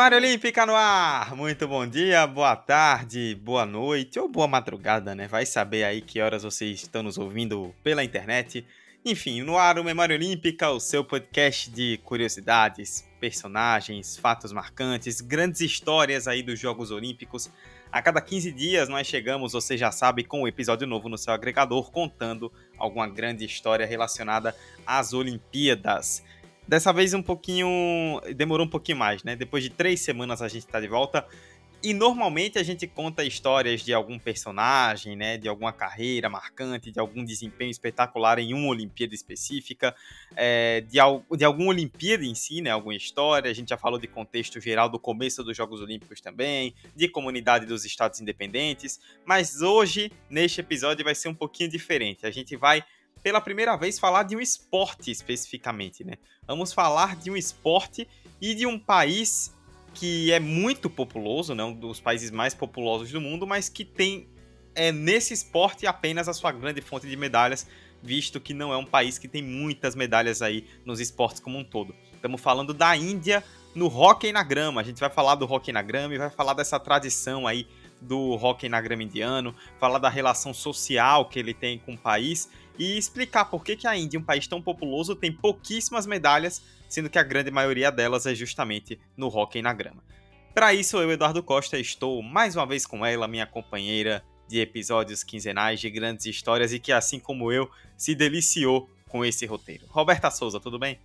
Memória Olímpica no ar! Muito bom dia, boa tarde, boa noite ou boa madrugada, né? Vai saber aí que horas vocês estão nos ouvindo pela internet. Enfim, no ar o Memória Olímpica, o seu podcast de curiosidades, personagens, fatos marcantes, grandes histórias aí dos Jogos Olímpicos. A cada 15 dias nós chegamos, você já sabe, com um episódio novo no seu agregador contando alguma grande história relacionada às Olimpíadas. Dessa vez um pouquinho. Demorou um pouquinho mais, né? Depois de três semanas a gente tá de volta. E normalmente a gente conta histórias de algum personagem, né? De alguma carreira marcante, de algum desempenho espetacular em uma Olimpíada específica, é, de, de alguma Olimpíada em si, né? Alguma história. A gente já falou de contexto geral do começo dos Jogos Olímpicos também, de comunidade dos Estados Independentes. Mas hoje, neste episódio, vai ser um pouquinho diferente. A gente vai pela primeira vez falar de um esporte especificamente, né? Vamos falar de um esporte e de um país que é muito populoso, né? um dos países mais populosos do mundo, mas que tem é, nesse esporte apenas a sua grande fonte de medalhas, visto que não é um país que tem muitas medalhas aí nos esportes como um todo. Estamos falando da Índia no hockey na grama. A gente vai falar do hockey na grama e vai falar dessa tradição aí do hockey na grama indiano, falar da relação social que ele tem com o país e explicar por que, que a Índia, um país tão populoso, tem pouquíssimas medalhas, sendo que a grande maioria delas é justamente no hockey na grama. Para isso, eu, Eduardo Costa, estou mais uma vez com ela, minha companheira de episódios quinzenais de grandes histórias e que, assim como eu, se deliciou com esse roteiro. Roberta Souza, tudo bem?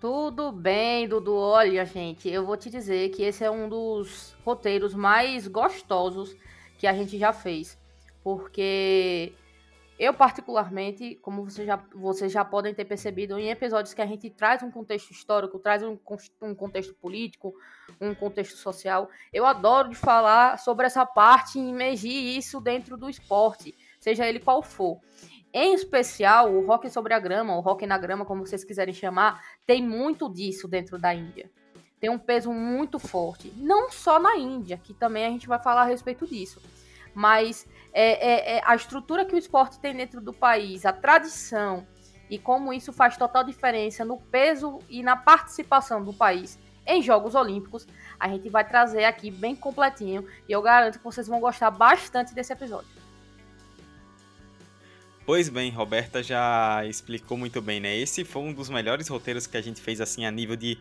Tudo bem, Dudu. Olha, gente, eu vou te dizer que esse é um dos roteiros mais gostosos que a gente já fez. Porque eu, particularmente, como vocês já, vocês já podem ter percebido, em episódios que a gente traz um contexto histórico, traz um, um contexto político, um contexto social, eu adoro de falar sobre essa parte e imergir isso dentro do esporte, seja ele qual for. Em especial, o rock sobre a grama, o rock na grama, como vocês quiserem chamar, tem muito disso dentro da Índia. Tem um peso muito forte. Não só na Índia, que também a gente vai falar a respeito disso. Mas é, é, é, a estrutura que o esporte tem dentro do país, a tradição e como isso faz total diferença no peso e na participação do país em Jogos Olímpicos, a gente vai trazer aqui bem completinho e eu garanto que vocês vão gostar bastante desse episódio. Pois bem, Roberta já explicou muito bem, né? Esse foi um dos melhores roteiros que a gente fez assim a nível de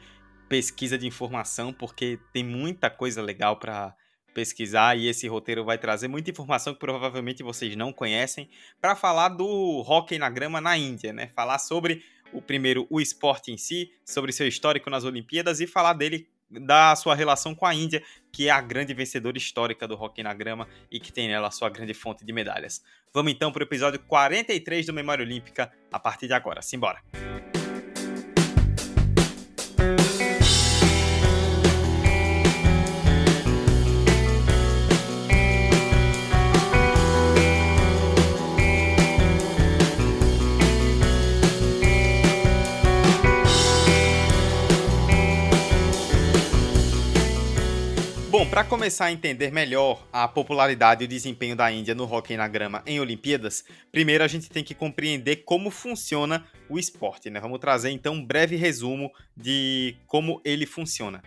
pesquisa de informação, porque tem muita coisa legal para pesquisar e esse roteiro vai trazer muita informação que provavelmente vocês não conhecem para falar do hockey na grama na Índia, né? Falar sobre o primeiro o esporte em si, sobre seu histórico nas Olimpíadas e falar dele da sua relação com a Índia, que é a grande vencedora histórica do hockey na grama e que tem nela sua grande fonte de medalhas. Vamos então para o episódio 43 do Memória Olímpica a partir de agora. Simbora! Bom, para começar a entender melhor a popularidade e o desempenho da Índia no hóquei na grama em Olimpíadas, primeiro a gente tem que compreender como funciona o esporte, né? Vamos trazer então um breve resumo de como ele funciona.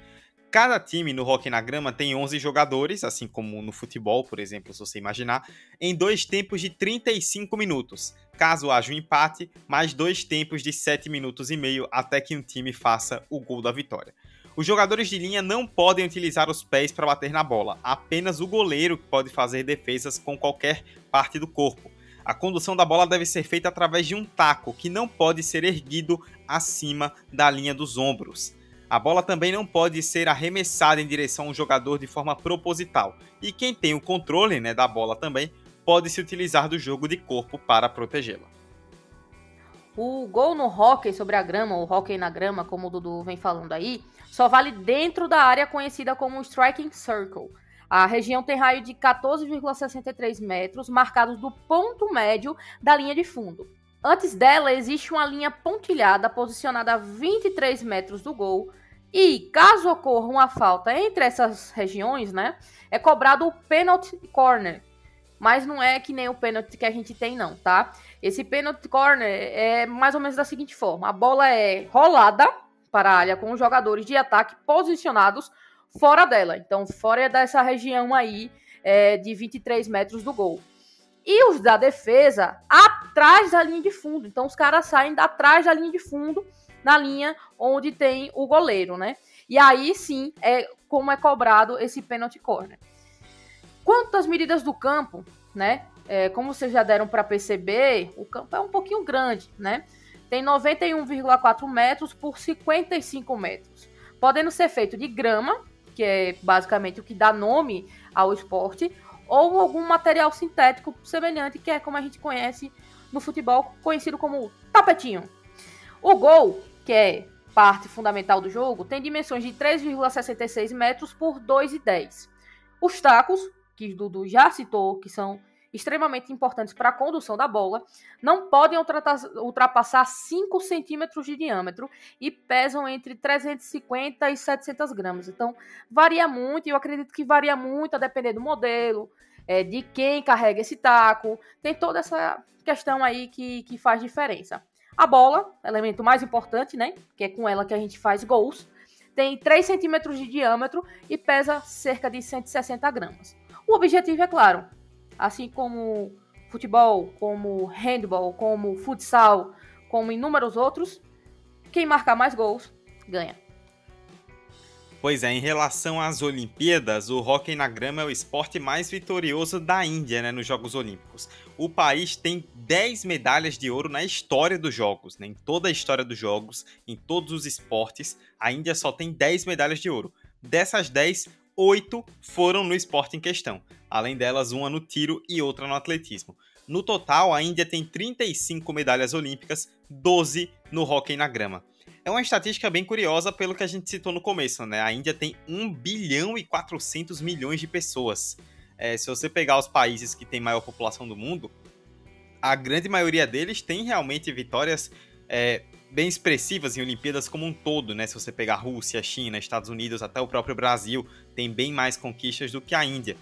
Cada time no hóquei na grama tem 11 jogadores, assim como no futebol, por exemplo, se você imaginar, em dois tempos de 35 minutos. Caso haja um empate, mais dois tempos de 7 minutos e meio até que um time faça o gol da vitória. Os jogadores de linha não podem utilizar os pés para bater na bola, apenas o goleiro pode fazer defesas com qualquer parte do corpo. A condução da bola deve ser feita através de um taco, que não pode ser erguido acima da linha dos ombros. A bola também não pode ser arremessada em direção a um jogador de forma proposital. E quem tem o controle né, da bola também pode-se utilizar do jogo de corpo para protegê-la. O gol no hockey sobre a grama, ou hockey na grama, como o Dudu vem falando aí, só vale dentro da área conhecida como Striking Circle. A região tem raio de 14,63 metros, marcados do ponto médio da linha de fundo. Antes dela existe uma linha pontilhada posicionada a 23 metros do gol. E caso ocorra uma falta entre essas regiões, né, é cobrado o penalty corner. Mas não é que nem o pênalti que a gente tem, não, tá? Esse penalty corner é mais ou menos da seguinte forma: a bola é rolada para a área com os jogadores de ataque posicionados fora dela. Então, fora dessa região aí é, de 23 metros do gol. E os da defesa atrás da linha de fundo. Então, os caras saem da atrás da linha de fundo, na linha onde tem o goleiro, né? E aí sim é como é cobrado esse penalty corner. Quanto às medidas do campo, né? É, como vocês já deram para perceber, o campo é um pouquinho grande, né? Tem 91,4 metros por 55 metros, podendo ser feito de grama, que é basicamente o que dá nome ao esporte, ou algum material sintético semelhante, que é como a gente conhece no futebol, conhecido como tapetinho. O gol, que é parte fundamental do jogo, tem dimensões de 3,66 metros por 2,10. Os tacos, que Dudu já citou, que são extremamente importantes para a condução da bola, não podem ultrapassar 5 centímetros de diâmetro e pesam entre 350 e 700 gramas. Então, varia muito, e eu acredito que varia muito a depender do modelo, é, de quem carrega esse taco, tem toda essa questão aí que, que faz diferença. A bola, elemento mais importante, né, que é com ela que a gente faz gols, tem 3 centímetros de diâmetro e pesa cerca de 160 gramas. O objetivo é claro, assim como futebol, como handball, como futsal, como inúmeros outros, quem marcar mais gols ganha. Pois é, em relação às Olimpíadas, o hóquei na grama é o esporte mais vitorioso da Índia né, nos Jogos Olímpicos. O país tem 10 medalhas de ouro na história dos Jogos, né, em toda a história dos Jogos, em todos os esportes, a Índia só tem 10 medalhas de ouro. Dessas 10, 8 foram no esporte em questão além delas uma no tiro e outra no atletismo. No total, a Índia tem 35 medalhas olímpicas, 12 no hóquei na grama. É uma estatística bem curiosa pelo que a gente citou no começo, né? A Índia tem 1 bilhão e 400 milhões de pessoas. É, se você pegar os países que têm maior população do mundo, a grande maioria deles tem realmente vitórias é, bem expressivas em Olimpíadas como um todo, né? Se você pegar Rússia, China, Estados Unidos, até o próprio Brasil, tem bem mais conquistas do que a Índia.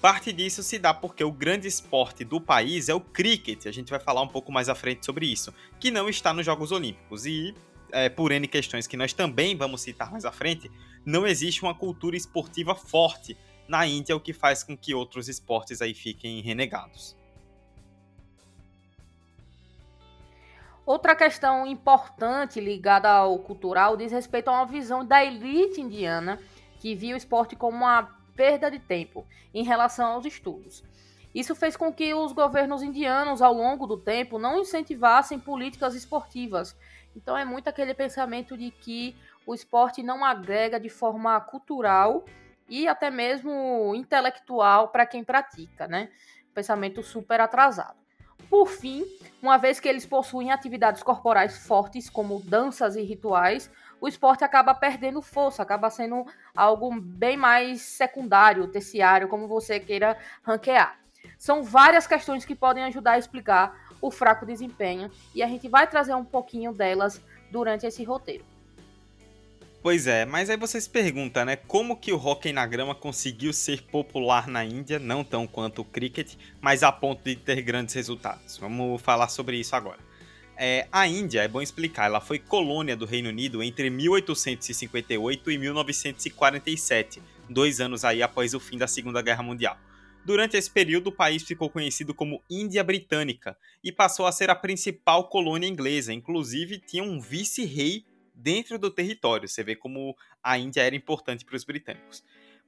Parte disso se dá porque o grande esporte do país é o cricket, a gente vai falar um pouco mais à frente sobre isso, que não está nos Jogos Olímpicos. E, é, por N questões que nós também vamos citar mais à frente, não existe uma cultura esportiva forte na Índia, o que faz com que outros esportes aí fiquem renegados. Outra questão importante ligada ao cultural diz respeito a uma visão da elite indiana que via o esporte como uma perda de tempo em relação aos estudos. Isso fez com que os governos indianos, ao longo do tempo, não incentivassem políticas esportivas. Então, é muito aquele pensamento de que o esporte não agrega de forma cultural e até mesmo intelectual para quem pratica, né? Pensamento super atrasado. Por fim, uma vez que eles possuem atividades corporais fortes, como danças e rituais, o esporte acaba perdendo força, acaba sendo algo bem mais secundário, terciário, como você queira ranquear. São várias questões que podem ajudar a explicar o fraco desempenho e a gente vai trazer um pouquinho delas durante esse roteiro. Pois é, mas aí você se pergunta, né, como que o hóquei na grama conseguiu ser popular na Índia, não tão quanto o cricket, mas a ponto de ter grandes resultados. Vamos falar sobre isso agora. É, a Índia, é bom explicar, ela foi colônia do Reino Unido entre 1858 e 1947, dois anos aí após o fim da Segunda Guerra Mundial. Durante esse período, o país ficou conhecido como Índia Britânica e passou a ser a principal colônia inglesa. Inclusive, tinha um vice-rei dentro do território. Você vê como a Índia era importante para os britânicos.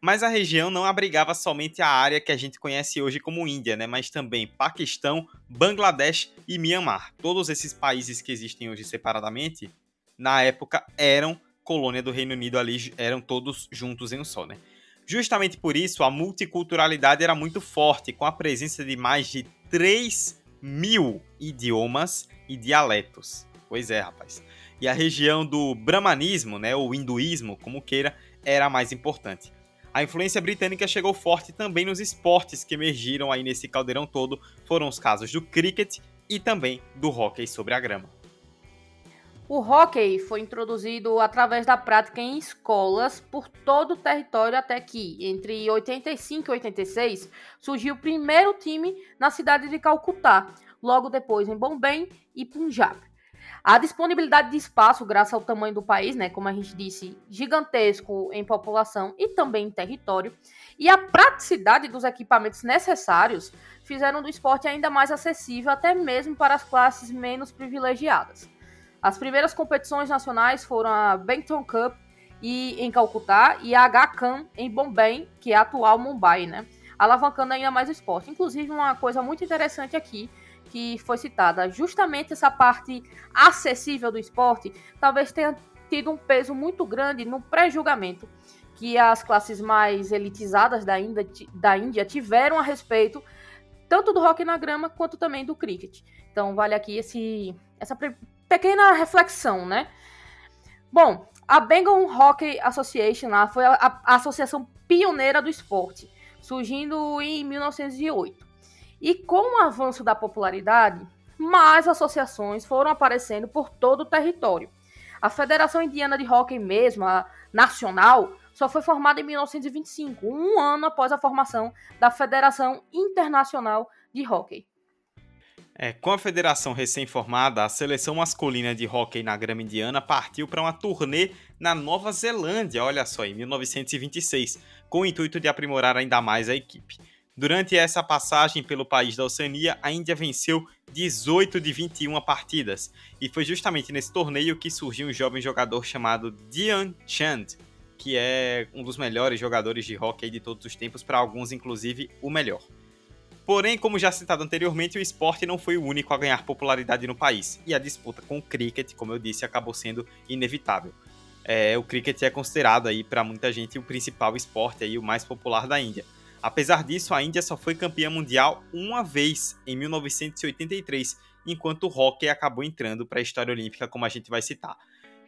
Mas a região não abrigava somente a área que a gente conhece hoje como Índia, né? mas também Paquistão, Bangladesh e Myanmar. Todos esses países que existem hoje separadamente, na época eram colônia do Reino Unido ali, eram todos juntos em um só. Né? Justamente por isso, a multiculturalidade era muito forte, com a presença de mais de 3 mil idiomas e dialetos. Pois é, rapaz. E a região do brahmanismo, né, ou hinduísmo, como queira, era a mais importante. A influência britânica chegou forte também nos esportes que emergiram aí nesse caldeirão todo, foram os casos do cricket e também do hóquei sobre a grama. O hóquei foi introduzido através da prática em escolas por todo o território até que, entre 85 e 86, surgiu o primeiro time na cidade de Calcutá, logo depois em Bombay e Punjab. A disponibilidade de espaço, graças ao tamanho do país, né, como a gente disse, gigantesco em população e também em território, e a praticidade dos equipamentos necessários fizeram do esporte ainda mais acessível até mesmo para as classes menos privilegiadas. As primeiras competições nacionais foram a Benton Cup e, em Calcutá e a H-Can em Bombay, que é a atual Mumbai, né? Alavancando ainda mais o esporte. Inclusive, uma coisa muito interessante aqui que foi citada, justamente essa parte acessível do esporte, talvez tenha tido um peso muito grande no pré-julgamento que as classes mais elitizadas da Índia, da Índia tiveram a respeito tanto do rock na grama quanto também do cricket. Então vale aqui esse, essa pequena reflexão, né? Bom, a Bengal Hockey Association lá foi a, a, associação pioneira do esporte, surgindo em 1908. E com o avanço da popularidade, mais associações foram aparecendo por todo o território. A Federação Indiana de Hockey mesmo, a nacional, só foi formada em 1925, um ano após a formação da Federação Internacional de Hockey. É, com a federação recém-formada, a seleção masculina de hóquei na grama indiana partiu para uma turnê na Nova Zelândia, olha só, em 1926, com o intuito de aprimorar ainda mais a equipe. Durante essa passagem pelo país da Oceania, a Índia venceu 18 de 21 partidas, e foi justamente nesse torneio que surgiu um jovem jogador chamado Dian Chand, que é um dos melhores jogadores de hóquei de todos os tempos, para alguns inclusive o melhor. Porém, como já citado anteriormente, o esporte não foi o único a ganhar popularidade no país, e a disputa com o cricket, como eu disse, acabou sendo inevitável. É, o cricket é considerado aí para muita gente o principal esporte aí, o mais popular da Índia. Apesar disso, a Índia só foi campeã mundial uma vez, em 1983, enquanto o hockey acabou entrando para a história olímpica, como a gente vai citar.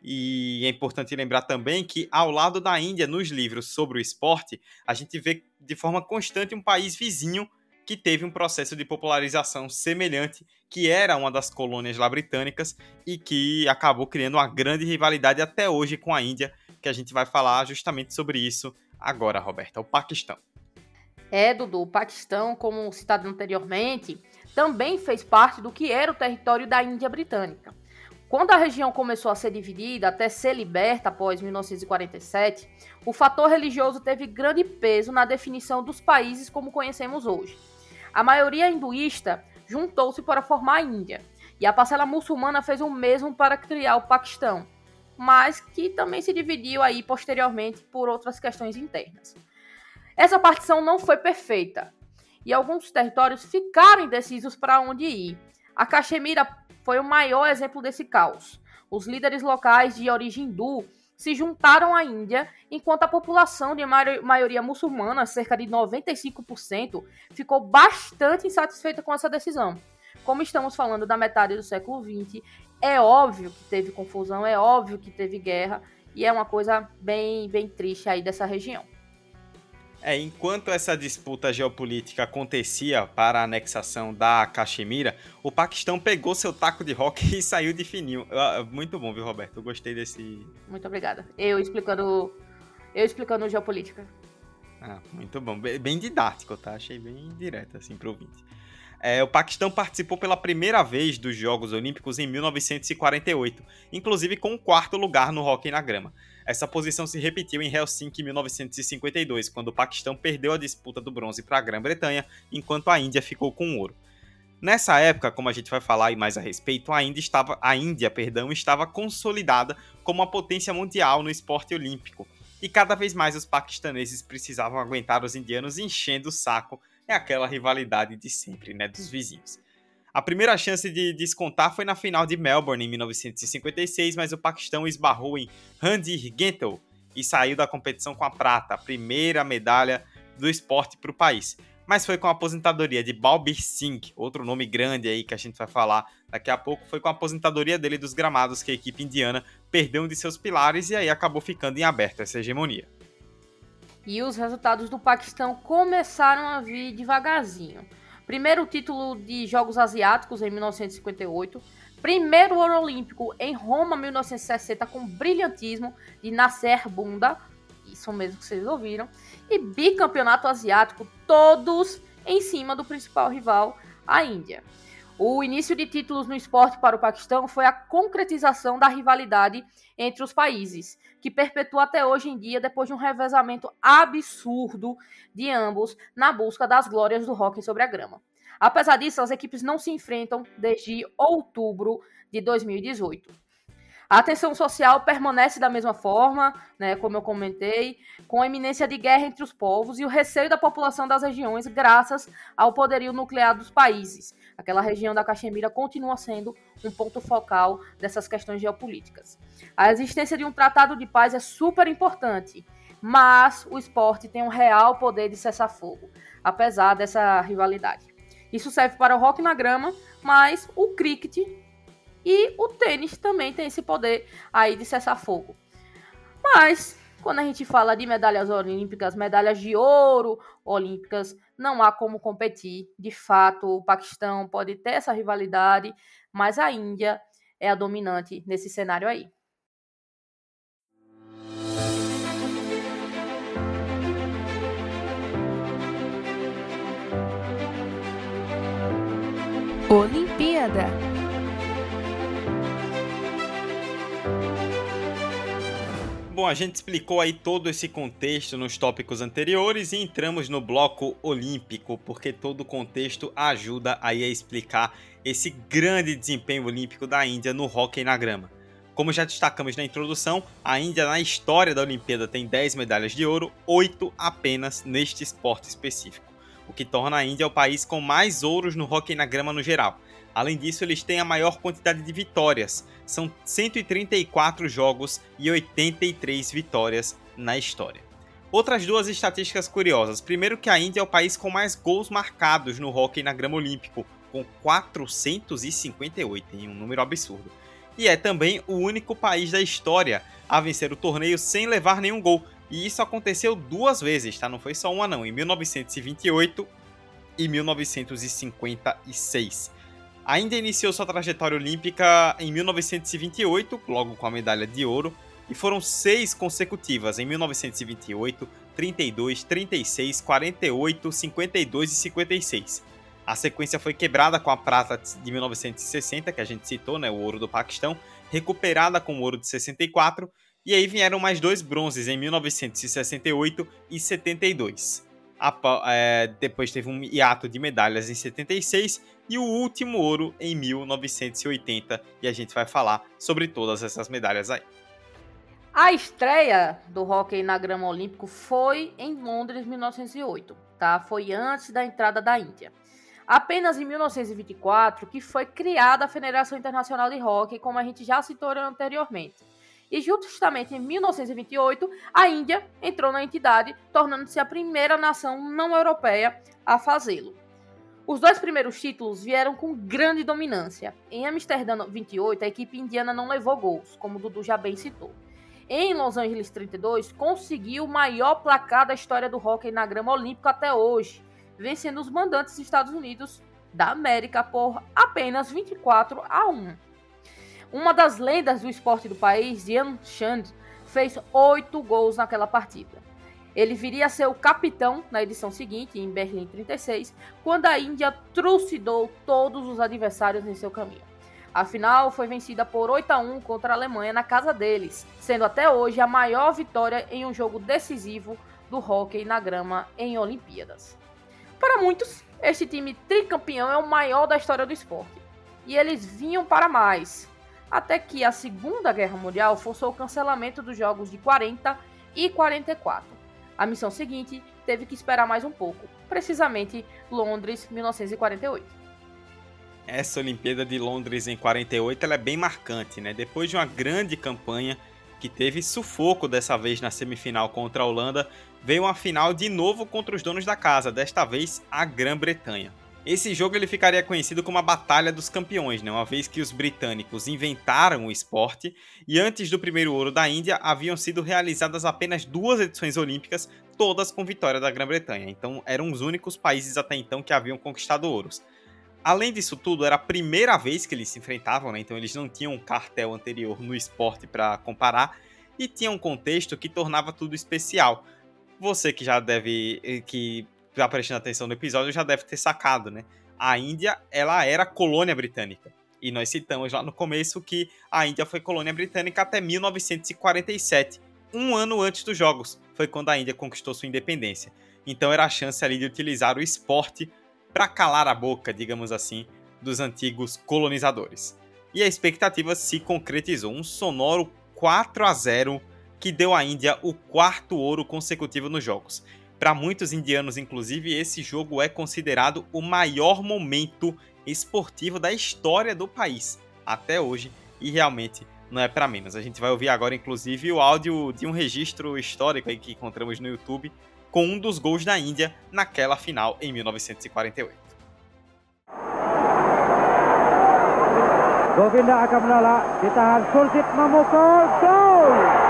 E é importante lembrar também que, ao lado da Índia, nos livros sobre o esporte, a gente vê de forma constante um país vizinho que teve um processo de popularização semelhante, que era uma das colônias lá britânicas e que acabou criando uma grande rivalidade até hoje com a Índia, que a gente vai falar justamente sobre isso agora, Roberta, o Paquistão. É, Dudu, o Paquistão, como citado anteriormente, também fez parte do que era o território da Índia britânica. Quando a região começou a ser dividida até ser liberta após 1947, o fator religioso teve grande peso na definição dos países como conhecemos hoje. A maioria hinduísta juntou-se para formar a Índia, e a parcela muçulmana fez o mesmo para criar o Paquistão, mas que também se dividiu aí posteriormente por outras questões internas. Essa partição não foi perfeita, e alguns territórios ficaram indecisos para onde ir. A Caxemira foi o maior exemplo desse caos. Os líderes locais de origem hindu se juntaram à Índia, enquanto a população de maioria muçulmana, cerca de 95%, ficou bastante insatisfeita com essa decisão. Como estamos falando da metade do século XX, é óbvio que teve confusão, é óbvio que teve guerra, e é uma coisa bem, bem triste aí dessa região. É, enquanto essa disputa geopolítica acontecia para a anexação da Caxemira, o Paquistão pegou seu taco de rock e saiu de fininho. Muito bom, viu, Roberto? Eu gostei desse. Muito obrigada. Eu explicando. Eu explicando geopolítica. Ah, muito bom. Bem didático, tá? Achei bem direto, assim, pro ouvinte. É, o Paquistão participou pela primeira vez dos Jogos Olímpicos em 1948, inclusive com um quarto lugar no hóquei na grama. Essa posição se repetiu em Helsinki em 1952, quando o Paquistão perdeu a disputa do bronze para a Grã-Bretanha, enquanto a Índia ficou com ouro. Nessa época, como a gente vai falar mais a respeito, a Índia estava, a Índia, perdão, estava consolidada como uma potência mundial no esporte olímpico. E cada vez mais os paquistaneses precisavam aguentar os indianos enchendo o saco. É aquela rivalidade de sempre, né, dos vizinhos. A primeira chance de descontar foi na final de Melbourne em 1956, mas o Paquistão esbarrou em Randir Gentle e saiu da competição com a prata, a primeira medalha do esporte para o país. Mas foi com a aposentadoria de Balbir Singh, outro nome grande aí que a gente vai falar daqui a pouco, foi com a aposentadoria dele dos gramados que a equipe indiana perdeu um de seus pilares e aí acabou ficando em aberto essa hegemonia. E os resultados do Paquistão começaram a vir devagarzinho. Primeiro título de Jogos Asiáticos em 1958, primeiro ouro olímpico em Roma 1960 com brilhantismo de Nasser Bunda, isso mesmo que vocês ouviram, e bicampeonato asiático, todos em cima do principal rival, a Índia. O início de títulos no esporte para o Paquistão foi a concretização da rivalidade entre os países, que perpetua até hoje em dia depois de um revezamento absurdo de ambos na busca das glórias do hóquei sobre a grama. Apesar disso, as equipes não se enfrentam desde outubro de 2018. A tensão social permanece da mesma forma, né, como eu comentei, com a iminência de guerra entre os povos e o receio da população das regiões graças ao poderio nuclear dos países. Aquela região da Caxemira continua sendo um ponto focal dessas questões geopolíticas. A existência de um tratado de paz é super importante, mas o esporte tem um real poder de cessar fogo, apesar dessa rivalidade. Isso serve para o rock na grama, mas o cricket e o tênis também tem esse poder aí de cessar fogo. Mas, quando a gente fala de medalhas olímpicas, medalhas de ouro olímpicas, não há como competir. De fato, o Paquistão pode ter essa rivalidade, mas a Índia é a dominante nesse cenário aí. Olimpíada Bom, a gente explicou aí todo esse contexto nos tópicos anteriores e entramos no bloco olímpico, porque todo o contexto ajuda aí a explicar esse grande desempenho olímpico da Índia no hóquei na grama. Como já destacamos na introdução, a Índia na história da Olimpíada tem 10 medalhas de ouro, 8 apenas neste esporte específico, o que torna a Índia o país com mais ouros no hóquei na grama no geral. Além disso, eles têm a maior quantidade de vitórias. São 134 jogos e 83 vitórias na história. Outras duas estatísticas curiosas. Primeiro que a Índia é o país com mais gols marcados no hóquei na grama olímpico, com 458, em um número absurdo. E é também o único país da história a vencer o torneio sem levar nenhum gol. E isso aconteceu duas vezes, tá? Não foi só uma não, em 1928 e 1956. Ainda iniciou sua trajetória olímpica em 1928, logo com a medalha de ouro, e foram seis consecutivas em 1928, 32, 36, 48, 52 e 56. A sequência foi quebrada com a prata de 1960, que a gente citou, né, o ouro do Paquistão, recuperada com o ouro de 64, e aí vieram mais dois bronzes em 1968 e 72. É, depois teve um hiato de medalhas em 76 e o último ouro em 1980. E a gente vai falar sobre todas essas medalhas aí. A estreia do hóquei na grama olímpico foi em Londres, 1908, tá? Foi antes da entrada da Índia. Apenas em 1924 que foi criada a Federação Internacional de Hóquei, como a gente já citou anteriormente. E justamente em 1928, a Índia entrou na entidade, tornando-se a primeira nação não europeia a fazê-lo. Os dois primeiros títulos vieram com grande dominância. Em Amsterdã 28, a equipe indiana não levou gols, como o Dudu já bem citou. Em Los Angeles 32, conseguiu o maior placar da história do hóquei na grama olímpico até hoje, vencendo os mandantes Estados Unidos da América por apenas 24 a 1. Uma das lendas do esporte do país, Ian Chand, fez oito gols naquela partida. Ele viria a ser o capitão na edição seguinte, em Berlim 36, quando a Índia trucidou todos os adversários em seu caminho. A final foi vencida por 8 a 1 contra a Alemanha na casa deles, sendo até hoje a maior vitória em um jogo decisivo do hóquei na grama em Olimpíadas. Para muitos, este time tricampeão é o maior da história do esporte, e eles vinham para mais, até que a Segunda Guerra Mundial forçou o cancelamento dos jogos de 40 e 44 a missão seguinte teve que esperar mais um pouco, precisamente Londres, 1948. Essa Olimpíada de Londres em 48 ela é bem marcante, né? Depois de uma grande campanha que teve sufoco dessa vez na semifinal contra a Holanda, veio uma final de novo contra os donos da casa, desta vez a Grã-Bretanha. Esse jogo ele ficaria conhecido como a Batalha dos Campeões, né? uma vez que os britânicos inventaram o esporte e antes do primeiro ouro da Índia haviam sido realizadas apenas duas edições olímpicas, todas com vitória da Grã-Bretanha. Então eram os únicos países até então que haviam conquistado ouros. Além disso tudo, era a primeira vez que eles se enfrentavam, né? então eles não tinham um cartel anterior no esporte para comparar e tinha um contexto que tornava tudo especial. Você que já deve eh, que está prestando atenção no episódio já deve ter sacado, né? A Índia, ela era colônia britânica. E nós citamos lá no começo que a Índia foi colônia britânica até 1947, um ano antes dos Jogos. Foi quando a Índia conquistou sua independência. Então era a chance ali de utilizar o esporte para calar a boca, digamos assim, dos antigos colonizadores. E a expectativa se concretizou, um sonoro 4 a 0 que deu à Índia o quarto ouro consecutivo nos jogos. Para muitos indianos, inclusive, esse jogo é considerado o maior momento esportivo da história do país até hoje e realmente não é para menos. A gente vai ouvir agora, inclusive, o áudio de um registro histórico que encontramos no YouTube com um dos gols da Índia naquela final em 1948. Govinda akan menolak, ditahan Sulsit memukul! Gol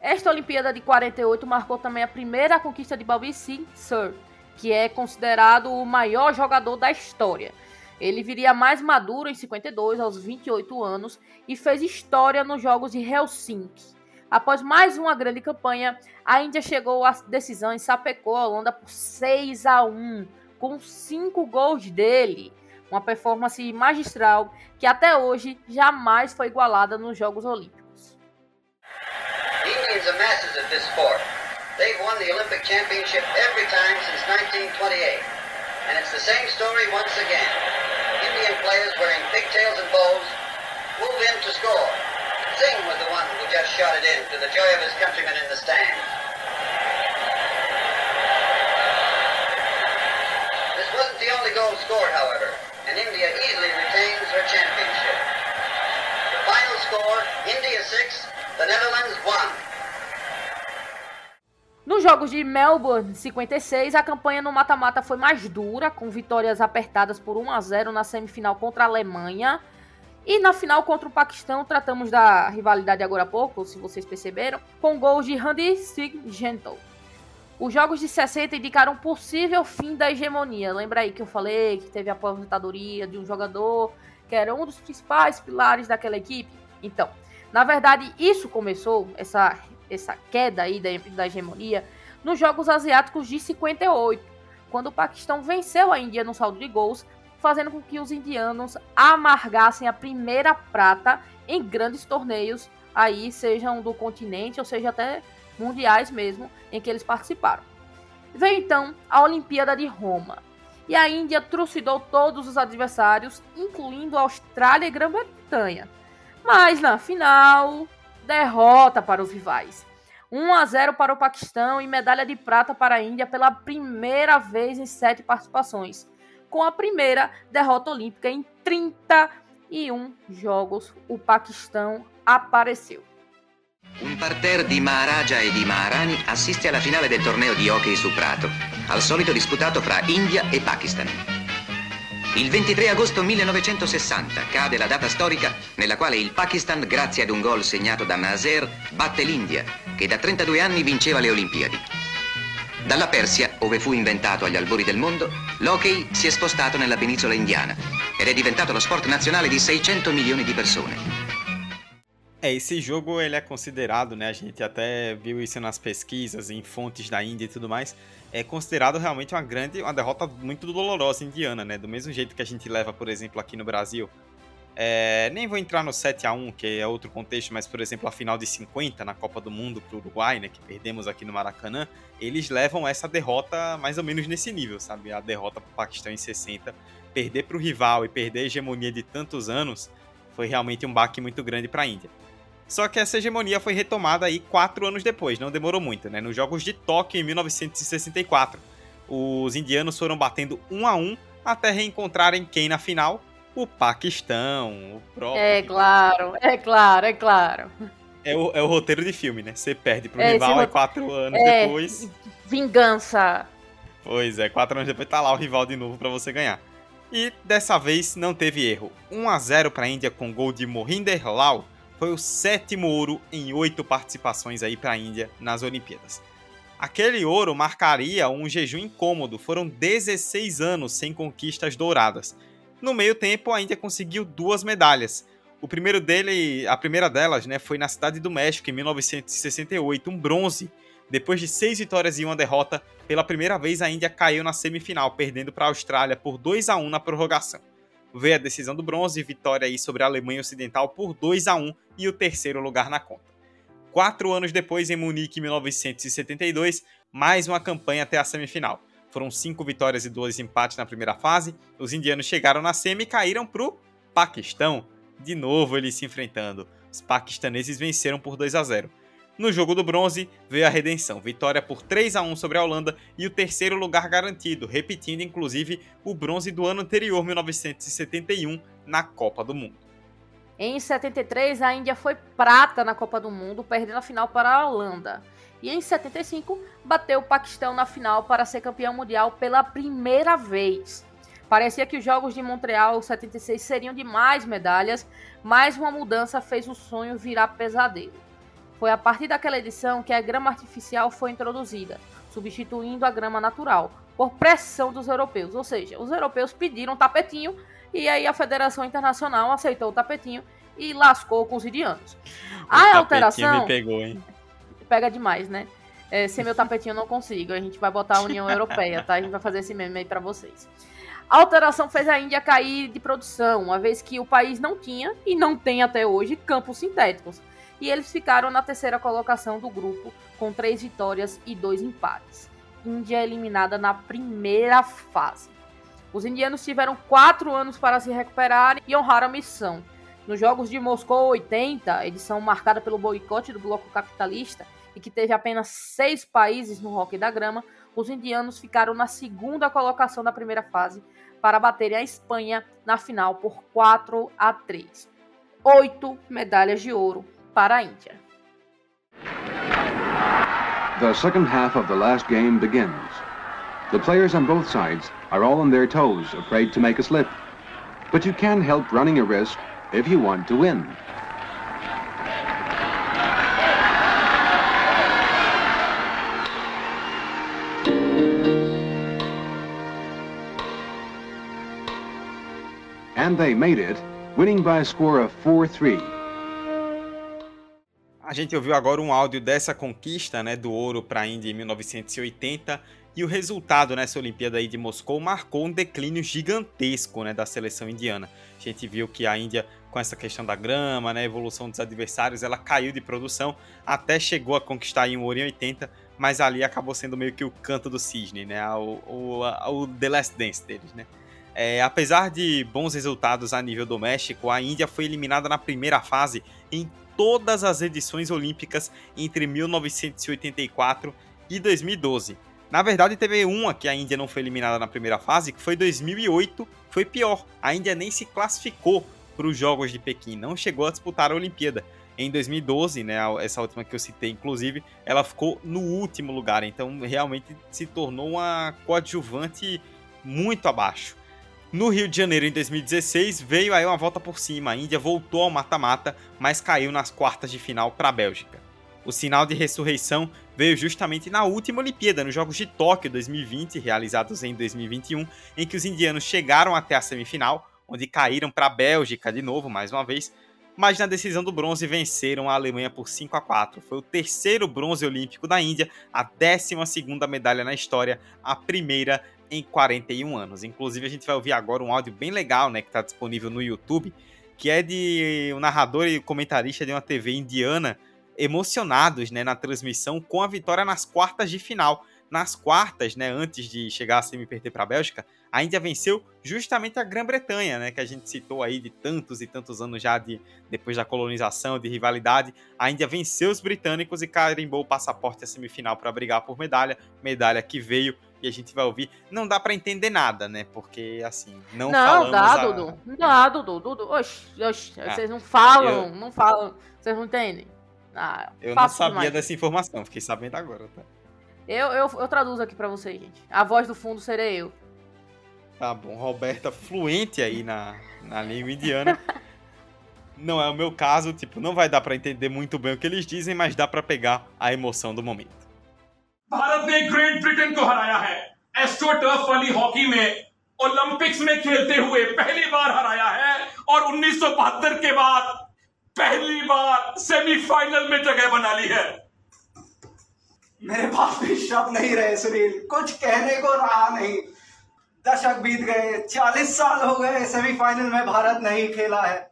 Esta Olimpíada de 48 marcou também a primeira conquista de Bobby Sir, que é considerado o maior jogador da história. Ele viria mais maduro em 52, aos 28 anos, e fez história nos Jogos de Helsinki. Após mais uma grande campanha, a Índia chegou à decisão e sapecou a Holanda por 6 a 1, com 5 gols dele. Uma performance magistral que até hoje jamais foi igualada nos Jogos Olímpicos. Indians are masters at this sport. They've won the Olympic championship every time since 1928. And it's the same story once again. Indian players wearing pigtails and bows move in to score. Singh was the one who just shot it in to the joy of his countrymen in the stands. This wasn't the only goal scored, however, and India easily retains her championship. The final score, India 6, the Netherlands 1. Nos jogos de Melbourne 56, a campanha no mata-mata foi mais dura, com vitórias apertadas por 1 a 0 na semifinal contra a Alemanha. E na final contra o Paquistão, tratamos da rivalidade agora há pouco, se vocês perceberam, com gols de Randy Gentle. Os jogos de 60 indicaram um possível fim da hegemonia. Lembra aí que eu falei que teve a aposentadoria de um jogador que era um dos principais pilares daquela equipe? Então, na verdade, isso começou, essa essa queda aí da, da hegemonia nos Jogos Asiáticos de 58, quando o Paquistão venceu a Índia no saldo de gols, fazendo com que os indianos amargassem a primeira prata em grandes torneios, aí sejam do continente ou seja até mundiais mesmo, em que eles participaram. Veio então a Olimpíada de Roma, e a Índia trucidou todos os adversários, incluindo a Austrália e Grã-Bretanha. Mas na final, derrota para os rivais. 1 a 0 para o Paquistão e medalha de prata para a Índia pela primeira vez em sete participações, com a primeira derrota olímpica em 31 jogos. O Paquistão apareceu. Un parterre di Maharaja e di Maharani assiste alla finale del torneo di hockey su prato, al solito disputato fra India e Pakistan. Il 23 agosto 1960 cade la data storica nella quale il Pakistan, grazie ad un gol segnato da Naser, batte l'India, che da 32 anni vinceva le Olimpiadi. Dalla Persia, ove fu inventato agli albori del mondo, l'hockey si è spostato nella penisola indiana ed è diventato lo sport nazionale di 600 milioni di persone. É, esse jogo ele é considerado, né? A gente até viu isso nas pesquisas, em fontes da Índia e tudo mais. É considerado realmente uma grande, uma derrota muito dolorosa indiana, né? Do mesmo jeito que a gente leva, por exemplo, aqui no Brasil. É, nem vou entrar no 7 a 1 que é outro contexto, mas, por exemplo, a final de 50 na Copa do Mundo para o Uruguai, né? Que perdemos aqui no Maracanã. Eles levam essa derrota mais ou menos nesse nível, sabe? A derrota para o Paquistão em 60. Perder para o rival e perder a hegemonia de tantos anos Foi realmente um baque muito grande para a Índia. Só que essa hegemonia foi retomada aí quatro anos depois, não demorou muito, né? Nos Jogos de Tóquio em 1964. Os indianos foram batendo um a um até reencontrarem quem na final? O Paquistão, o próprio. É claro, é claro, é claro. É o, é o roteiro de filme, né? Você perde pro é, rival e quatro anos é, depois. Vingança. Pois é, quatro anos depois tá lá o rival de novo para você ganhar. E dessa vez não teve erro. 1 a 0 para a Índia com gol de Mohinder Lal foi o sétimo ouro em oito participações aí para a Índia nas Olimpíadas. Aquele ouro marcaria um jejum incômodo, foram 16 anos sem conquistas douradas. No meio tempo, a Índia conseguiu duas medalhas. O primeiro dele, a primeira delas, né, foi na cidade do México em 1968, um bronze. Depois de seis vitórias e uma derrota, pela primeira vez a Índia caiu na semifinal, perdendo para a Austrália por 2 a 1 na prorrogação. Veio a decisão do bronze, vitória aí sobre a Alemanha Ocidental por 2 a 1 e o terceiro lugar na conta. Quatro anos depois, em Munique, em 1972, mais uma campanha até a semifinal. Foram cinco vitórias e dois empates na primeira fase. Os indianos chegaram na semi e caíram para o Paquistão. De novo eles se enfrentando. Os paquistaneses venceram por 2 a 0. No jogo do bronze, veio a redenção, vitória por 3 a 1 sobre a Holanda e o terceiro lugar garantido, repetindo inclusive o bronze do ano anterior, 1971, na Copa do Mundo. Em 73, a Índia foi prata na Copa do Mundo, perdendo a final para a Holanda. E em 75, bateu o Paquistão na final para ser campeão mundial pela primeira vez. Parecia que os Jogos de Montreal 76 seriam de mais medalhas, mas uma mudança fez o sonho virar pesadelo. Foi a partir daquela edição que a grama artificial foi introduzida, substituindo a grama natural, por pressão dos europeus. Ou seja, os europeus pediram um tapetinho e aí a Federação Internacional aceitou o tapetinho e lascou com os indianos. O a alteração. Me pegou, hein? Pega demais, né? É, sem meu tapetinho eu não consigo. A gente vai botar a União Europeia, tá? A gente vai fazer esse meme aí pra vocês. A alteração fez a Índia cair de produção, uma vez que o país não tinha, e não tem até hoje, campos sintéticos. E eles ficaram na terceira colocação do grupo, com três vitórias e dois empates. Índia eliminada na primeira fase. Os indianos tiveram quatro anos para se recuperar e honrar a missão. Nos Jogos de Moscou 80, edição marcada pelo boicote do bloco capitalista e que teve apenas seis países no hockey da grama, os indianos ficaram na segunda colocação da primeira fase para baterem a Espanha na final por 4 a 3. Oito medalhas de ouro para a Índia. The second half of the last game begins. The players on both sides are all on their toes, afraid to make a slip. But you can help running a risk if you want to win. And they made it, winning by a score of 4-3. A gente ouviu agora um áudio dessa conquista né, do ouro para a Índia em 1980 E o resultado nessa Olimpíada aí de Moscou marcou um declínio gigantesco né, da seleção indiana. A gente viu que a Índia, com essa questão da grama, né, evolução dos adversários, ela caiu de produção, até chegou a conquistar em um ouro em 80, mas ali acabou sendo meio que o canto do cisne, né, o, o, o The Last Dance deles. Né. É, apesar de bons resultados a nível doméstico, a Índia foi eliminada na primeira fase em todas as edições olímpicas entre 1984 e 2012. Na verdade, teve uma que a Índia não foi eliminada na primeira fase, que foi 2008, foi pior. A Índia nem se classificou para os Jogos de Pequim, não chegou a disputar a Olimpíada. Em 2012, né, essa última que eu citei, inclusive, ela ficou no último lugar, então realmente se tornou uma coadjuvante muito abaixo. No Rio de Janeiro, em 2016, veio aí uma volta por cima. A Índia voltou ao mata-mata, mas caiu nas quartas de final para a Bélgica. O sinal de ressurreição veio justamente na última Olimpíada, nos Jogos de Tóquio 2020, realizados em 2021, em que os indianos chegaram até a semifinal, onde caíram para a Bélgica de novo, mais uma vez, mas na decisão do bronze venceram a Alemanha por 5 a 4. Foi o terceiro bronze olímpico da Índia, a 12 medalha na história, a primeira em 41 anos. Inclusive a gente vai ouvir agora um áudio bem legal, né, que está disponível no YouTube, que é de um narrador e comentarista de uma TV indiana emocionados né, na transmissão com a vitória nas quartas de final. nas quartas, né, antes de chegar a semi-perder para a Bélgica, a Índia venceu justamente a Grã-Bretanha, né, que a gente citou aí de tantos e tantos anos já de depois da colonização, de rivalidade. A Índia venceu os britânicos e carimbou o passaporte à semifinal para brigar por medalha, medalha que veio e a gente vai ouvir. Não dá para entender nada, né? Porque assim, não, não falamos dá, a... Dudu. Não Dudu, Dudu. Oxi, oxi, ah, vocês não falam, eu... não falam, vocês não entendem. Ah, eu não sabia demais. dessa informação, fiquei sabendo agora, tá? Eu, eu, eu traduzo aqui para vocês, gente. A voz do fundo serei eu. Tá bom, Roberta, fluente aí na, na língua indiana. não é o meu caso, tipo, não vai dar para entender muito bem o que eles dizem, mas dá para pegar a emoção do momento. Bharat ने great Britain को हराया है। Astroturf वाली hockey में Olympics में खेलते हुए पहली बार हराया है और उन्नीस सौ बहत्तर के बाद पहली बार सेमीफाइनल में जगह बना ली है। मेरे पास भी शब्द नहीं रहे सुनील। कुछ कहने को रहा नहीं। दशक बीत गए चालीस साल हो गए सेमीफाइनल में भारत नहीं खेला है।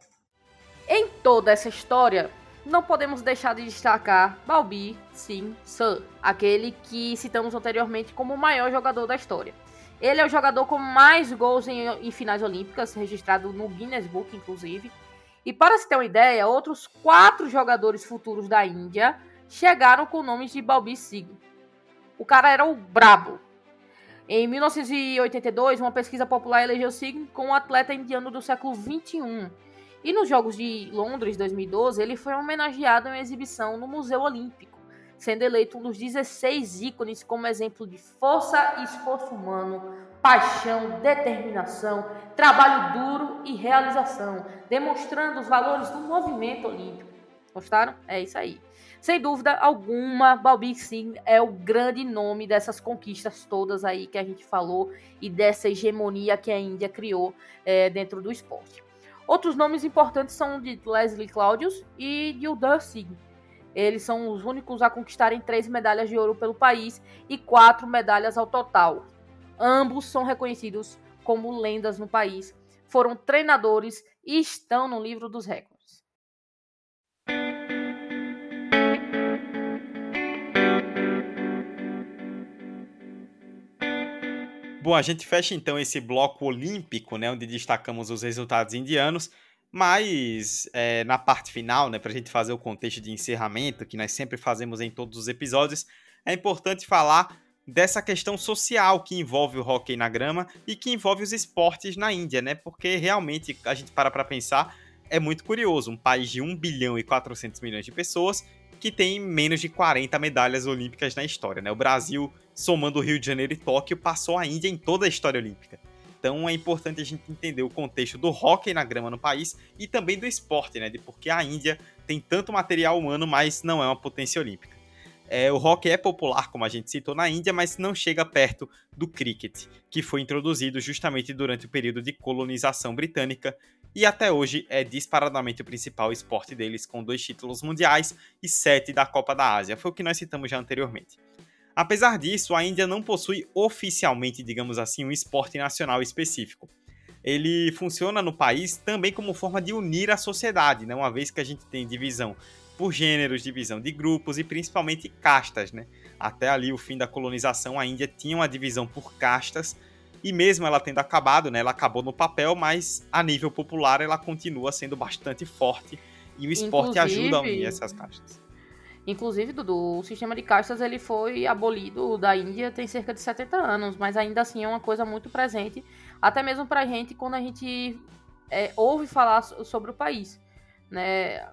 Em toda essa história, não podemos deixar de destacar Balbi Singh Sun, aquele que citamos anteriormente como o maior jogador da história. Ele é o jogador com mais gols em, em finais olímpicas, registrado no Guinness Book, inclusive. E para se ter uma ideia, outros quatro jogadores futuros da Índia chegaram com nomes de Balbi Singh. O cara era o brabo. Em 1982, uma pesquisa popular elegeu Singh como um atleta indiano do século 21. E nos Jogos de Londres 2012, ele foi homenageado em uma exibição no Museu Olímpico, sendo eleito um dos 16 ícones como exemplo de força e esforço humano, paixão, determinação, trabalho duro e realização, demonstrando os valores do movimento olímpico. Gostaram? É isso aí. Sem dúvida alguma, Balbi Singh é o grande nome dessas conquistas todas aí que a gente falou e dessa hegemonia que a Índia criou é, dentro do esporte. Outros nomes importantes são de Leslie Claudius e de Singh. Eles são os únicos a conquistarem três medalhas de ouro pelo país e quatro medalhas ao total. Ambos são reconhecidos como lendas no país, foram treinadores e estão no livro dos recordes. Bom, a gente fecha então esse bloco olímpico, né, onde destacamos os resultados indianos, mas é, na parte final, né, para a gente fazer o contexto de encerramento, que nós sempre fazemos em todos os episódios, é importante falar dessa questão social que envolve o hockey na grama e que envolve os esportes na Índia, né? Porque realmente a gente para para pensar, é muito curioso, um país de 1 bilhão e 400 milhões de pessoas que tem menos de 40 medalhas olímpicas na história, né? O Brasil somando Rio de Janeiro e Tóquio, passou a Índia em toda a história olímpica. Então é importante a gente entender o contexto do hockey na grama no país e também do esporte, né? De porque a Índia tem tanto material humano, mas não é uma potência olímpica. É, o hockey é popular, como a gente citou, na Índia, mas não chega perto do cricket, que foi introduzido justamente durante o período de colonização britânica e até hoje é disparadamente o principal esporte deles, com dois títulos mundiais e sete da Copa da Ásia. Foi o que nós citamos já anteriormente. Apesar disso, a Índia não possui oficialmente, digamos assim, um esporte nacional específico. Ele funciona no país também como forma de unir a sociedade, né? uma vez que a gente tem divisão por gêneros, divisão de grupos e principalmente castas. Né? Até ali o fim da colonização, a Índia tinha uma divisão por castas e mesmo ela tendo acabado, né, ela acabou no papel, mas a nível popular ela continua sendo bastante forte e o esporte Inclusive... ajuda a unir essas castas. Inclusive, Dudu, o sistema de castas ele foi abolido da Índia tem cerca de 70 anos, mas ainda assim é uma coisa muito presente, até mesmo pra gente quando a gente é, ouve falar sobre o país, né?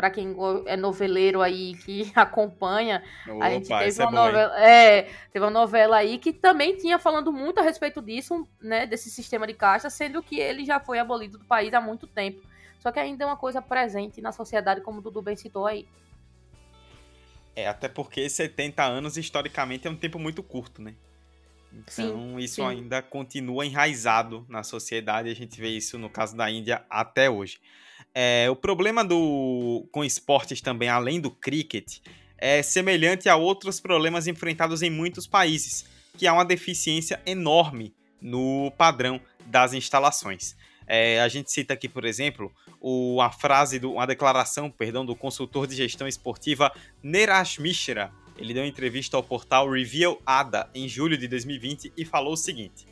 Para quem é noveleiro aí que acompanha, Opa, a gente teve é uma novela, é, teve uma novela aí que também tinha falando muito a respeito disso, né, desse sistema de castas, sendo que ele já foi abolido do país há muito tempo. Só que ainda é uma coisa presente na sociedade, como o Dudu bem citou aí. É, até porque 70 anos, historicamente, é um tempo muito curto, né? Então, sim, isso sim. ainda continua enraizado na sociedade. A gente vê isso no caso da Índia até hoje. É, o problema do com esportes também, além do cricket, é semelhante a outros problemas enfrentados em muitos países, que há uma deficiência enorme no padrão das instalações. É, a gente cita aqui, por exemplo, o, a frase, do, uma declaração, perdão, do consultor de gestão esportiva Neeraj Mishra. Ele deu entrevista ao portal Reveal ADA em julho de 2020 e falou o seguinte: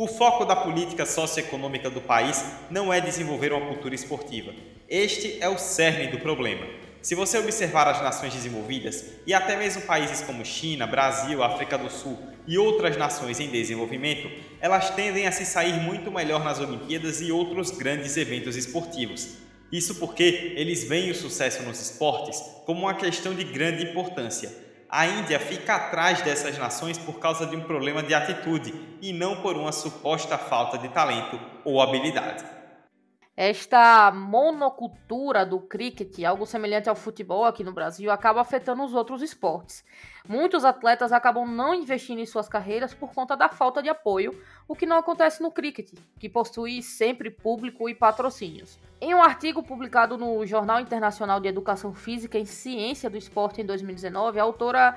O foco da política socioeconômica do país não é desenvolver uma cultura esportiva. Este é o cerne do problema. Se você observar as nações desenvolvidas e até mesmo países como China, Brasil, África do Sul e outras nações em desenvolvimento, elas tendem a se sair muito melhor nas Olimpíadas e outros grandes eventos esportivos. Isso porque eles veem o sucesso nos esportes como uma questão de grande importância a Índia fica atrás dessas nações por causa de um problema de atitude e não por uma suposta falta de talento ou habilidade. Esta monocultura do cricket, algo semelhante ao futebol aqui no Brasil, acaba afetando os outros esportes. Muitos atletas acabam não investindo em suas carreiras por conta da falta de apoio, o que não acontece no cricket, que possui sempre público e patrocínios. Em um artigo publicado no Jornal Internacional de Educação Física e Ciência do Esporte em 2019, a autora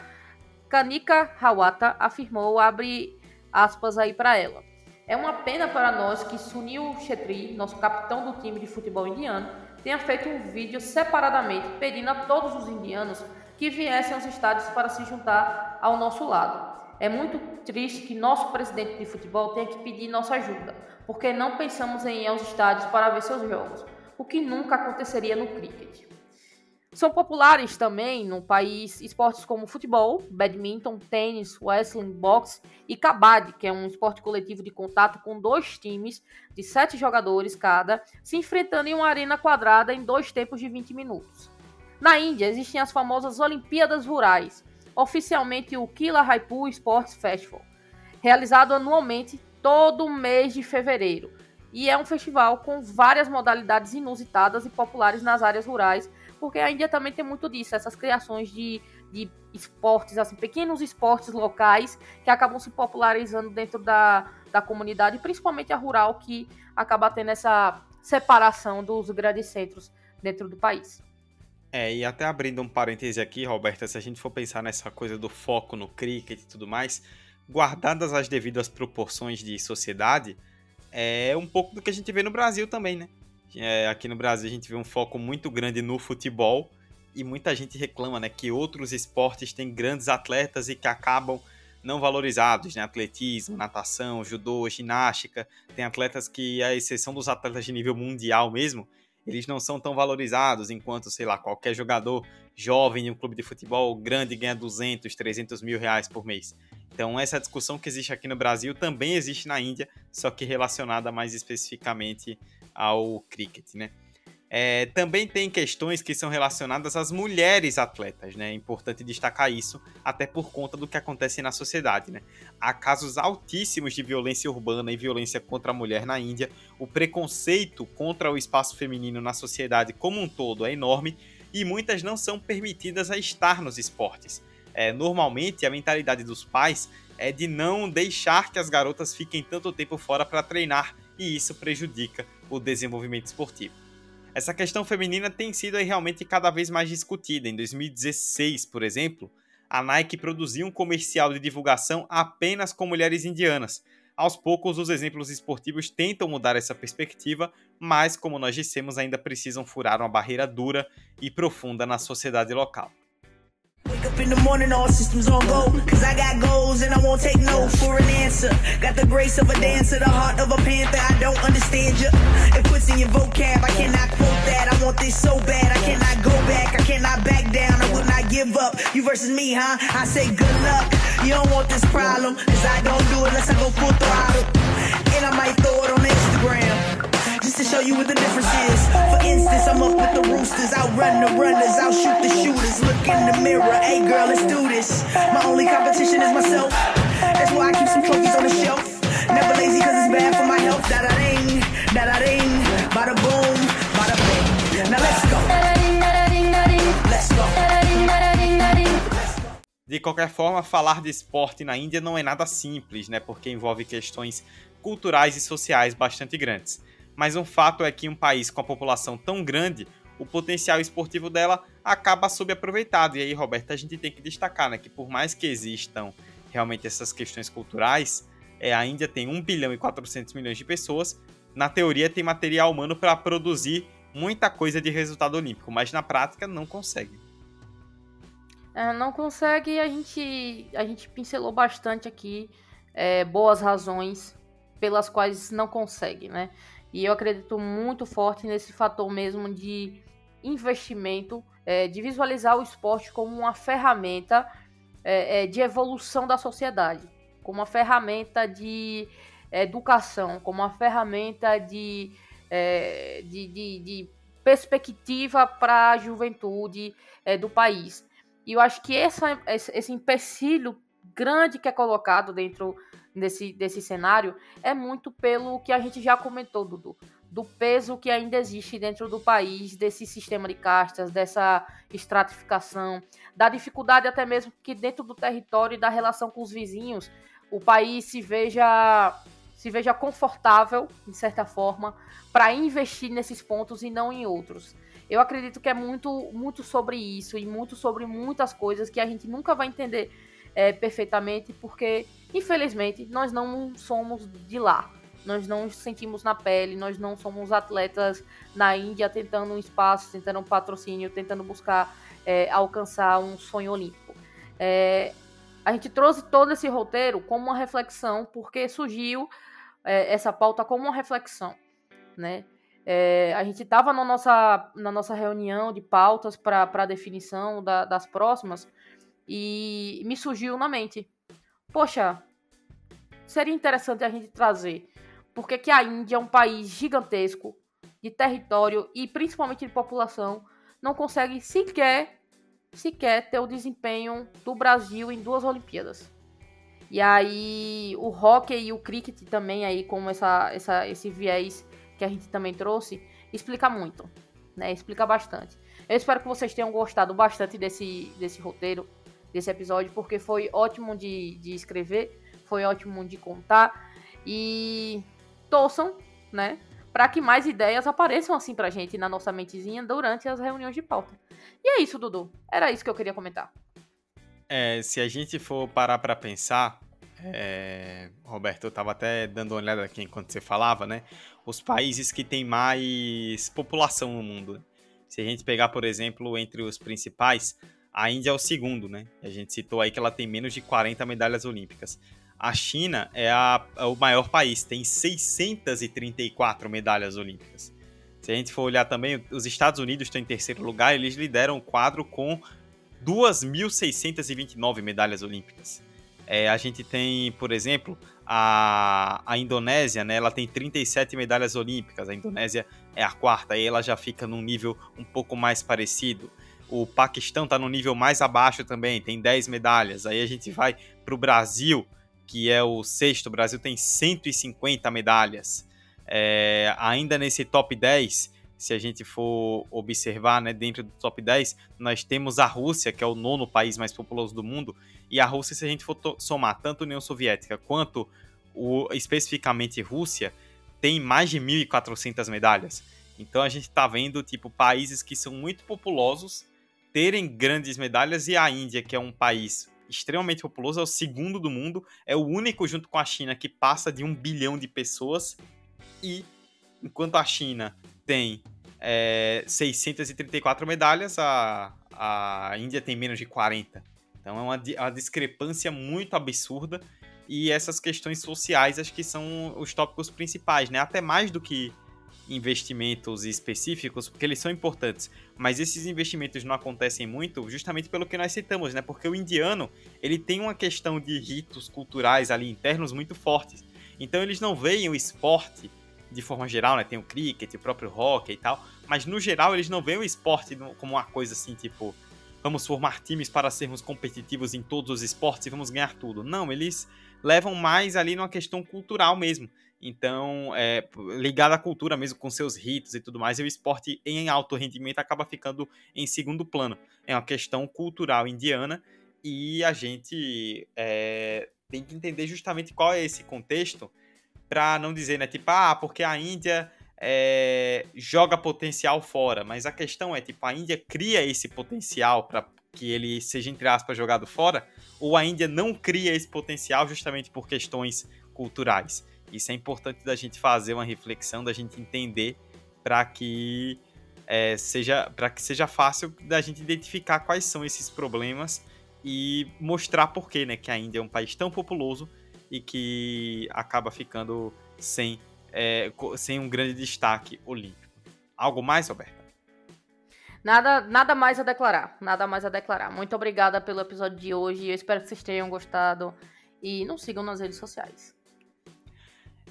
Kanika Hawata afirmou, abre aspas aí para ela. É uma pena para nós que Sunil Chetri, nosso capitão do time de futebol indiano, tenha feito um vídeo separadamente pedindo a todos os indianos que viessem aos estádios para se juntar ao nosso lado. É muito triste que nosso presidente de futebol tenha que pedir nossa ajuda, porque não pensamos em ir aos estádios para ver seus jogos o que nunca aconteceria no cricket. São populares também no país esportes como futebol, badminton, tênis, wrestling, boxe e kabaddi, que é um esporte coletivo de contato com dois times de sete jogadores cada, se enfrentando em uma arena quadrada em dois tempos de 20 minutos. Na Índia existem as famosas Olimpíadas Rurais, oficialmente o Kila Raipur Sports Festival, realizado anualmente todo mês de fevereiro, e é um festival com várias modalidades inusitadas e populares nas áreas rurais, porque a Índia também tem muito disso, essas criações de, de esportes, assim, pequenos esportes locais que acabam se popularizando dentro da, da comunidade, principalmente a rural, que acaba tendo essa separação dos grandes centros dentro do país. É, e até abrindo um parêntese aqui, Roberta, se a gente for pensar nessa coisa do foco no cricket e tudo mais, guardadas as devidas proporções de sociedade, é um pouco do que a gente vê no Brasil também, né? É, aqui no Brasil a gente vê um foco muito grande no futebol e muita gente reclama, né, que outros esportes têm grandes atletas e que acabam não valorizados, né? Atletismo, natação, judô, ginástica. Tem atletas que, à exceção dos atletas de nível mundial mesmo, eles não são tão valorizados, enquanto, sei lá, qualquer jogador jovem em um clube de futebol grande ganha 200, 300 mil reais por mês. Então, essa discussão que existe aqui no Brasil também existe na Índia, só que relacionada mais especificamente ao cricket, né? É, também tem questões que são relacionadas às mulheres atletas, né? É importante destacar isso, até por conta do que acontece na sociedade, né? Há casos altíssimos de violência urbana e violência contra a mulher na Índia. O preconceito contra o espaço feminino na sociedade como um todo é enorme e muitas não são permitidas a estar nos esportes. É, normalmente, a mentalidade dos pais é de não deixar que as garotas fiquem tanto tempo fora para treinar e isso prejudica o desenvolvimento esportivo. Essa questão feminina tem sido realmente cada vez mais discutida. Em 2016, por exemplo, a Nike produziu um comercial de divulgação apenas com mulheres indianas. Aos poucos, os exemplos esportivos tentam mudar essa perspectiva, mas, como nós dissemos, ainda precisam furar uma barreira dura e profunda na sociedade local. Wake up in the morning, all systems on go. Cause I got goals and I won't take no for an answer. Got the grace of a dancer, the heart of a panther. I don't understand you. It puts in your vocab, I cannot quote that. I want this so bad, I cannot go back. I cannot back down, I will not give up. You versus me, huh? I say good luck. You don't want this problem, cause I don't do it unless I go full throttle. And I might throw it on Instagram just to show you what the difference is. Instance, I'm up with the roosters, outrun the runners, I'll shoot the shooters. Look in the mirror, hey girl, let's do this. My only competition is myself. That's why I keep some trophies on the shelf. Never lazy it's bad for my health. Da da ding, da da ding, bada boom, bada bing. Now. Let's go. De qualquer forma, falar de esporte na Índia não é nada simples, né? Porque envolve questões culturais e sociais bastante grandes mas um fato é que um país com a população tão grande, o potencial esportivo dela acaba subaproveitado. E aí, Roberto, a gente tem que destacar né, que por mais que existam realmente essas questões culturais, é, a Índia tem 1 bilhão e 400 milhões de pessoas. Na teoria, tem material humano para produzir muita coisa de resultado olímpico, mas na prática não consegue. É, não consegue, a gente, a gente pincelou bastante aqui é, boas razões pelas quais não consegue, né? E eu acredito muito forte nesse fator mesmo de investimento, é, de visualizar o esporte como uma ferramenta é, é de evolução da sociedade, como uma ferramenta de educação, como uma ferramenta de, é, de, de, de perspectiva para a juventude é, do país. E eu acho que essa, esse empecilho grande que é colocado dentro desse, desse cenário é muito pelo que a gente já comentou, Dudu. Do peso que ainda existe dentro do país, desse sistema de castas, dessa estratificação, da dificuldade até mesmo que dentro do território e da relação com os vizinhos, o país se veja se veja confortável, de certa forma, para investir nesses pontos e não em outros. Eu acredito que é muito, muito sobre isso e muito sobre muitas coisas que a gente nunca vai entender é, perfeitamente, porque, infelizmente, nós não somos de lá. Nós não sentimos na pele, nós não somos atletas na Índia tentando um espaço, tentando um patrocínio, tentando buscar é, alcançar um sonho olímpico. É, a gente trouxe todo esse roteiro como uma reflexão, porque surgiu é, essa pauta como uma reflexão, né? É, a gente estava na nossa, na nossa reunião de pautas para definição da, das próximas e me surgiu na mente: poxa, seria interessante a gente trazer, porque que a Índia é um país gigantesco de território e principalmente de população, não consegue sequer sequer ter o desempenho do Brasil em duas Olimpíadas. E aí o hockey e o cricket também aí como essa, essa esse viés que a gente também trouxe, explica muito, né? Explica bastante. Eu espero que vocês tenham gostado bastante desse, desse roteiro, desse episódio, porque foi ótimo de, de escrever, foi ótimo de contar. E torçam, né? Para que mais ideias apareçam assim pra gente na nossa mentezinha durante as reuniões de pauta. E é isso, Dudu. Era isso que eu queria comentar. É, se a gente for parar para pensar, é, Roberto, eu estava até dando uma olhada aqui enquanto você falava, né? Os países que têm mais população no mundo. Se a gente pegar, por exemplo, entre os principais, a Índia é o segundo, né? A gente citou aí que ela tem menos de 40 medalhas olímpicas. A China é, a, é o maior país, tem 634 medalhas olímpicas. Se a gente for olhar também, os Estados Unidos estão em terceiro lugar, eles lideram o quadro com 2.629 medalhas olímpicas. É, a gente tem, por exemplo, a, a Indonésia, né? Ela tem 37 medalhas olímpicas. A Indonésia é a quarta, aí ela já fica num nível um pouco mais parecido. O Paquistão está no nível mais abaixo também, tem 10 medalhas. Aí a gente vai para o Brasil, que é o sexto. O Brasil tem 150 medalhas. É, ainda nesse top 10, se a gente for observar, né, dentro do top 10, nós temos a Rússia, que é o nono país mais populoso do mundo, e a Rússia, se a gente for somar tanto a União Soviética quanto o, especificamente Rússia, tem mais de 1.400 medalhas. Então a gente está vendo tipo países que são muito populosos terem grandes medalhas e a Índia, que é um país extremamente populoso, é o segundo do mundo, é o único junto com a China que passa de um bilhão de pessoas e enquanto a China tem é, 634 medalhas, a, a Índia tem menos de 40. Então é uma, uma discrepância muito absurda e essas questões sociais acho que são os tópicos principais, né? Até mais do que investimentos específicos, porque eles são importantes, mas esses investimentos não acontecem muito justamente pelo que nós citamos, né? Porque o indiano, ele tem uma questão de ritos culturais ali internos muito fortes. Então eles não veem o esporte de forma geral, né? Tem o cricket, o próprio hockey e tal. Mas no geral eles não veem o esporte como uma coisa assim, tipo, vamos formar times para sermos competitivos em todos os esportes e vamos ganhar tudo. Não, eles levam mais ali numa questão cultural mesmo. Então, é, ligado à cultura mesmo, com seus ritos e tudo mais, e o esporte em alto rendimento acaba ficando em segundo plano. É uma questão cultural indiana e a gente é, tem que entender justamente qual é esse contexto para não dizer, né, tipo, ah, porque a Índia é, joga potencial fora, mas a questão é, tipo, a Índia cria esse potencial para que ele seja, entre aspas, jogado fora, ou a Índia não cria esse potencial justamente por questões culturais. Isso é importante da gente fazer uma reflexão, da gente entender para que é, seja para que seja fácil da gente identificar quais são esses problemas e mostrar por que, né, que a Índia é um país tão populoso e que acaba ficando sem, é, sem um grande destaque olímpico. Algo mais, Roberta? Nada, nada mais a declarar. Nada mais a declarar. Muito obrigada pelo episódio de hoje. Eu espero que vocês tenham gostado. E nos sigam nas redes sociais.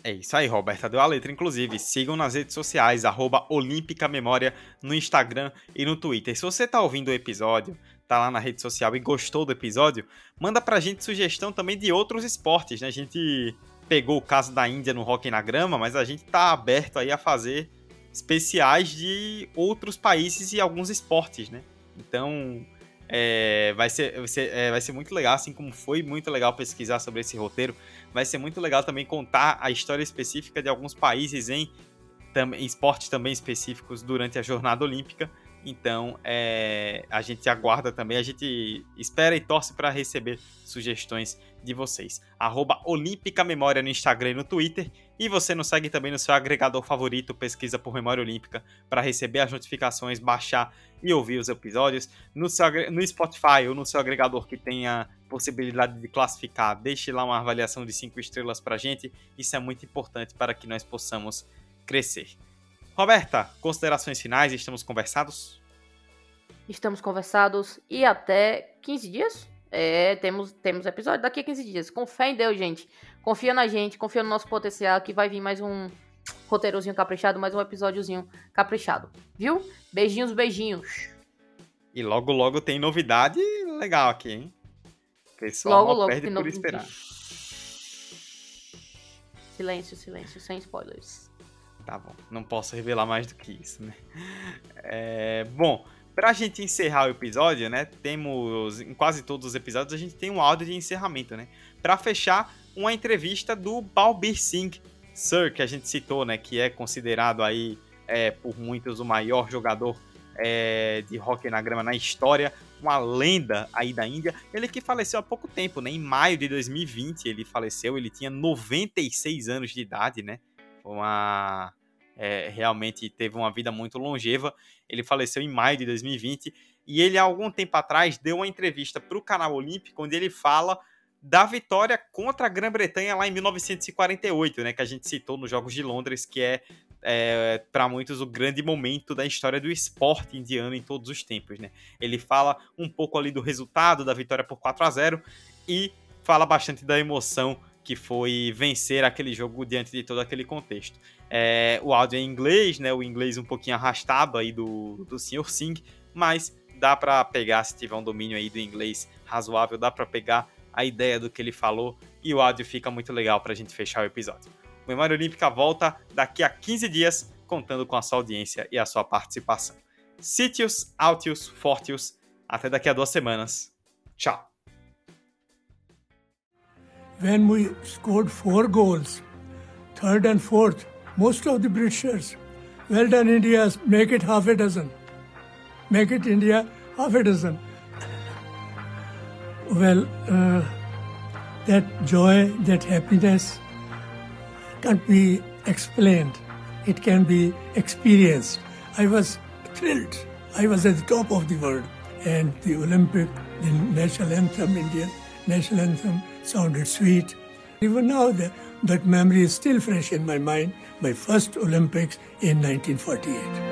É isso aí, Roberta deu a letra, inclusive. Sigam nas redes sociais, arroba Olímpica Memória, no Instagram e no Twitter. Se você tá ouvindo o episódio, tá lá na rede social e gostou do episódio, manda pra gente sugestão também de outros esportes, né? A gente pegou o caso da Índia no Rock na Grama, mas a gente tá aberto aí a fazer especiais de outros países e alguns esportes, né? Então, é, vai, ser, vai, ser, é, vai ser muito legal, assim como foi muito legal pesquisar sobre esse roteiro. Vai ser muito legal também contar a história específica de alguns países em, em esportes também específicos durante a jornada olímpica. Então, é, a gente aguarda também, a gente espera e torce para receber sugestões de vocês. Arroba Olímpica Memória no Instagram e no Twitter. E você nos segue também no seu agregador favorito, pesquisa por Memória Olímpica, para receber as notificações, baixar e ouvir os episódios. No, seu, no Spotify ou no seu agregador que tenha possibilidade de classificar, deixe lá uma avaliação de 5 estrelas para gente. Isso é muito importante para que nós possamos crescer. Roberta, considerações finais, estamos conversados? Estamos conversados e até 15 dias? É, temos, temos episódio daqui a 15 dias. Com fé em Deus, gente. Confia na gente, confia no nosso potencial que vai vir mais um roteirozinho caprichado, mais um episódiozinho caprichado. Viu? Beijinhos, beijinhos. E logo, logo tem novidade legal aqui, hein? Pessoal logo, logo perde por esperar. Silêncio, silêncio, sem spoilers. Tá bom, não posso revelar mais do que isso, né? É, bom, pra gente encerrar o episódio, né? Temos, em quase todos os episódios, a gente tem um áudio de encerramento, né? Pra fechar, uma entrevista do Balbir Singh, Sir, que a gente citou, né? Que é considerado aí, é, por muitos, o maior jogador é, de hockey na grama na história, uma lenda aí da Índia. Ele que faleceu há pouco tempo, né? Em maio de 2020 ele faleceu, ele tinha 96 anos de idade, né? uma é, realmente teve uma vida muito longeva. Ele faleceu em maio de 2020 e ele há algum tempo atrás deu uma entrevista para o canal Olímpico onde ele fala da vitória contra a Grã-Bretanha lá em 1948, né, que a gente citou nos Jogos de Londres, que é, é para muitos o grande momento da história do esporte indiano em todos os tempos, né? Ele fala um pouco ali do resultado da vitória por 4 a 0 e fala bastante da emoção que foi vencer aquele jogo diante de todo aquele contexto. É, o áudio é em inglês, né? O inglês um pouquinho arrastado aí do, do Sr. Singh, mas dá para pegar, se tiver um domínio aí do inglês razoável, dá para pegar a ideia do que ele falou e o áudio fica muito legal para a gente fechar o episódio. Memória Olímpica volta daqui a 15 dias, contando com a sua audiência e a sua participação. Sítios, Altius, Fortius, até daqui a duas semanas. Tchau! when we scored four goals, third and fourth, most of the Britishers, well done India, make it half a dozen. Make it India half a dozen. Well, uh, that joy, that happiness can't be explained. It can be experienced. I was thrilled. I was at the top of the world. And the Olympic, the national anthem, Indian national anthem, sounded sweet. Even now, the, that memory is still fresh in my mind, my first Olympics in 1948.